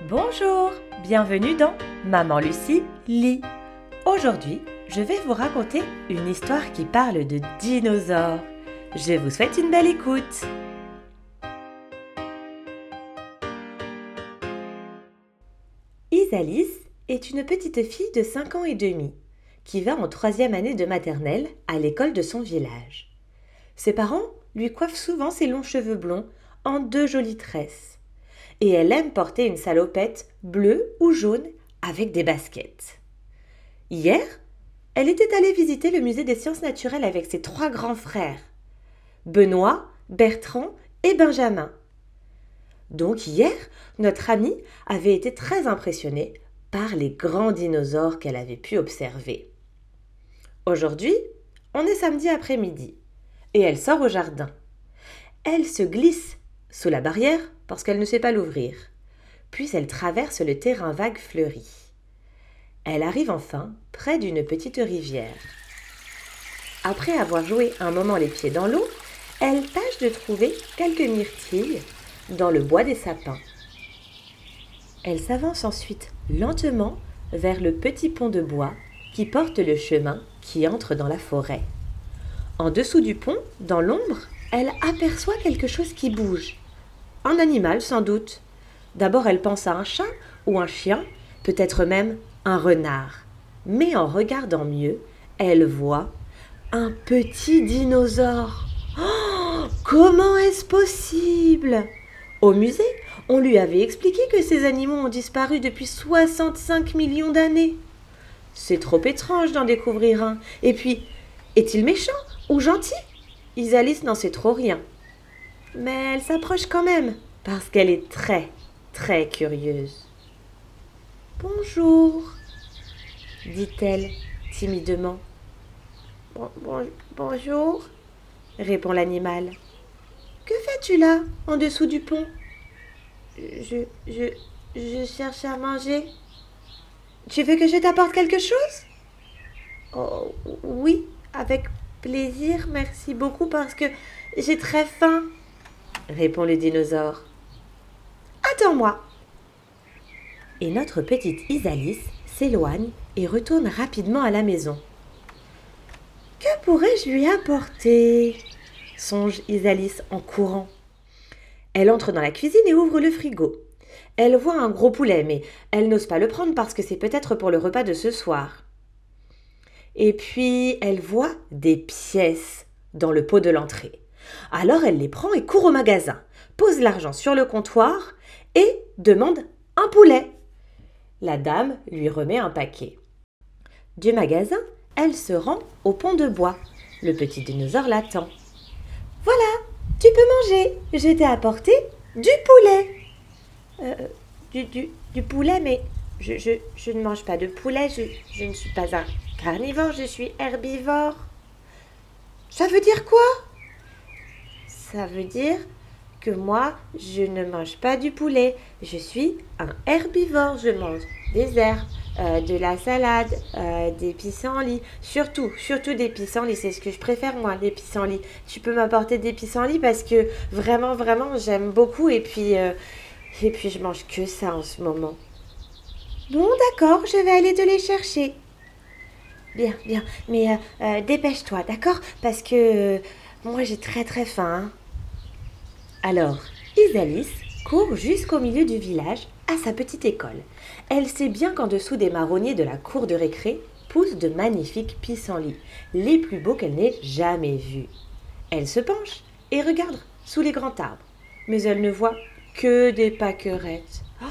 Bonjour, bienvenue dans Maman Lucie lit. Aujourd'hui, je vais vous raconter une histoire qui parle de dinosaures. Je vous souhaite une belle écoute. Isalis est une petite fille de 5 ans et demi qui va en troisième année de maternelle à l'école de son village. Ses parents lui coiffent souvent ses longs cheveux blonds en deux jolies tresses et elle aime porter une salopette bleue ou jaune avec des baskets. Hier, elle était allée visiter le musée des sciences naturelles avec ses trois grands frères, Benoît, Bertrand et Benjamin. Donc hier, notre amie avait été très impressionnée par les grands dinosaures qu'elle avait pu observer. Aujourd'hui, on est samedi après-midi et elle sort au jardin. Elle se glisse sous la barrière parce qu'elle ne sait pas l'ouvrir. Puis elle traverse le terrain vague fleuri. Elle arrive enfin près d'une petite rivière. Après avoir joué un moment les pieds dans l'eau, elle tâche de trouver quelques myrtilles dans le bois des sapins. Elle s'avance ensuite lentement vers le petit pont de bois qui porte le chemin qui entre dans la forêt. En dessous du pont, dans l'ombre, elle aperçoit quelque chose qui bouge. Un animal sans doute. D'abord elle pense à un chat ou un chien, peut-être même un renard. Mais en regardant mieux, elle voit un petit dinosaure. Oh, comment est-ce possible? Au musée, on lui avait expliqué que ces animaux ont disparu depuis 65 millions d'années. C'est trop étrange d'en découvrir un. Et puis, est-il méchant ou gentil? Isalis n'en sait trop rien mais elle s'approche quand même, parce qu'elle est très, très curieuse. Bonjour, dit-elle timidement. bonjour, répond l'animal. Que fais-tu là, en dessous du pont? Je, je, je cherche à manger. Tu veux que je t'apporte quelque chose? Oh, oui, avec plaisir, merci beaucoup parce que j'ai très faim répond le dinosaure. Attends-moi. Et notre petite Isalis s'éloigne et retourne rapidement à la maison. Que pourrais-je lui apporter? songe Isalis en courant. Elle entre dans la cuisine et ouvre le frigo. Elle voit un gros poulet, mais elle n'ose pas le prendre parce que c'est peut-être pour le repas de ce soir. Et puis elle voit des pièces dans le pot de l'entrée. Alors elle les prend et court au magasin, pose l'argent sur le comptoir et demande un poulet. La dame lui remet un paquet. Du magasin, elle se rend au pont de bois. Le petit dinosaure l'attend. Voilà, tu peux manger. Je t'ai apporté du poulet. Euh, du, poulet, mais je, ne mange pas de poulet. Je ne suis pas un carnivore, je suis herbivore. Ça veut dire quoi? Ça veut dire que moi, je ne mange pas du poulet. Je suis un herbivore. Je mange des herbes, euh, de la salade, euh, des pissenlits. Surtout, surtout des pissenlits. C'est ce que je préfère, moi, les pissenlits. Tu peux m'apporter des pissenlits parce que vraiment, vraiment, j'aime beaucoup. Et puis, euh, et puis, je mange que ça en ce moment. Bon, d'accord, je vais aller te les chercher. Bien, bien. Mais dépêche-toi, d'accord? Parce que moi, j'ai très, très faim. Hein. Alors, Isalis court jusqu'au milieu du village, à sa petite école. Elle sait bien qu'en dessous des marronniers de la cour de récré poussent de magnifiques pissenlits, les plus beaux qu'elle n'ait jamais vus. Elle se penche et regarde sous les grands arbres, mais elle ne voit que des paquerettes. Oh,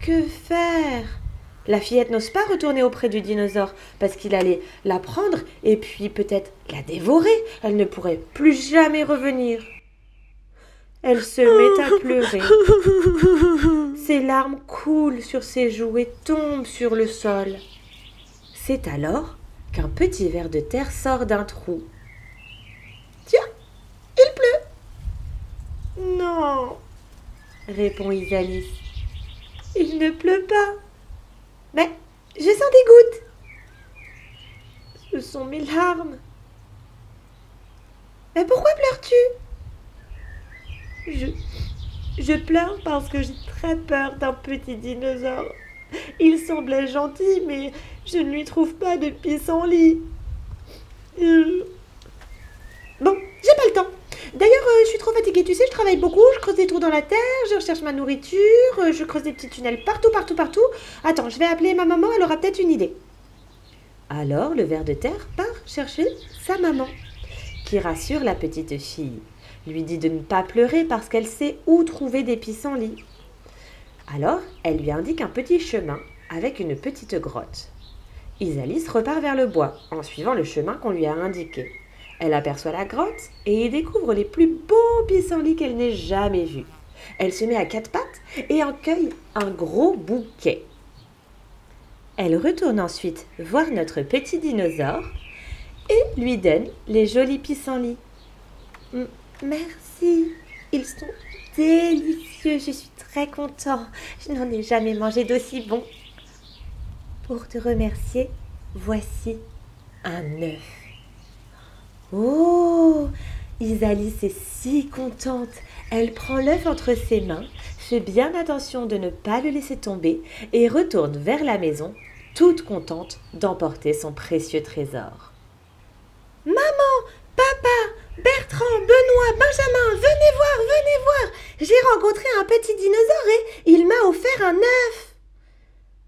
que faire? La fillette n'ose pas retourner auprès du dinosaure parce qu'il allait la prendre et puis peut-être la dévorer. Elle ne pourrait plus jamais revenir. Elle se met à pleurer. Ses larmes coulent sur ses joues et tombent sur le sol. C'est alors qu'un petit ver de terre sort d'un trou. Tiens, il pleut. Non, répond Isalis. Il ne pleut pas. Mais je sens des gouttes. Ce sont mes larmes. Mais pourquoi pleures-tu? Je, Je pleure parce que j'ai très peur d'un petit dinosaure. Il semblait gentil, mais je ne lui trouve pas de pissenlit. Euh. Bon, j'ai pas le temps. D'ailleurs, euh, je suis trop fatiguée, tu sais, je travaille beaucoup, je creuse des trous dans la terre, je recherche ma nourriture, euh, je creuse des petits tunnels partout, partout, partout. Attends, je vais appeler ma maman, elle aura peut-être une idée. Alors, le ver de terre part chercher sa maman, qui rassure la petite fille, lui dit de ne pas pleurer parce qu'elle sait où trouver des pissenlits. Alors, elle lui indique un petit chemin avec une petite grotte. Isalis repart vers le bois en suivant le chemin qu'on lui a indiqué. Elle aperçoit la grotte et y découvre les plus beaux pissenlits qu'elle n'ait jamais vus. Elle se met à quatre pattes et en cueille un gros bouquet. Elle retourne ensuite voir notre petit dinosaure et lui donne les jolis pissenlits. Merci, ils sont délicieux, je suis très content. Je n'en ai jamais mangé d'aussi bon. Pour te remercier, voici un œuf. Oh Isalis est si contente. Elle prend l'œuf entre ses mains, fait bien attention de ne pas le laisser tomber et retourne vers la maison, toute contente d'emporter son précieux trésor. Maman, papa, Bertrand, Benoît, Benjamin, venez voir, venez voir. J'ai rencontré un petit dinosaure et il m'a offert un œuf.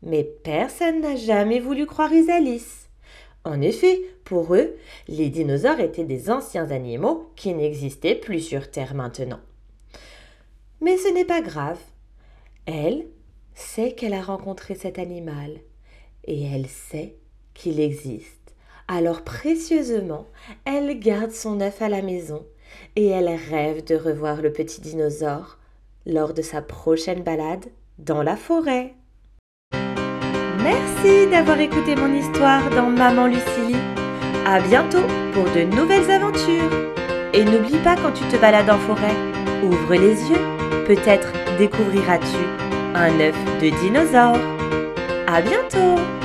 Mais personne n'a jamais voulu croire Isalis. En effet, pour eux, les dinosaures étaient des anciens animaux qui n'existaient plus sur Terre maintenant. Mais ce n'est pas grave. Elle sait qu'elle a rencontré cet animal et elle sait qu'il existe. Alors précieusement, elle garde son œuf à la maison et elle rêve de revoir le petit dinosaure lors de sa prochaine balade dans la forêt. Merci d'avoir écouté mon histoire dans Maman Lucilie. À bientôt pour de nouvelles aventures. Et n'oublie pas quand tu te balades en forêt, ouvre les yeux. Peut-être découvriras-tu un œuf de dinosaure. À bientôt!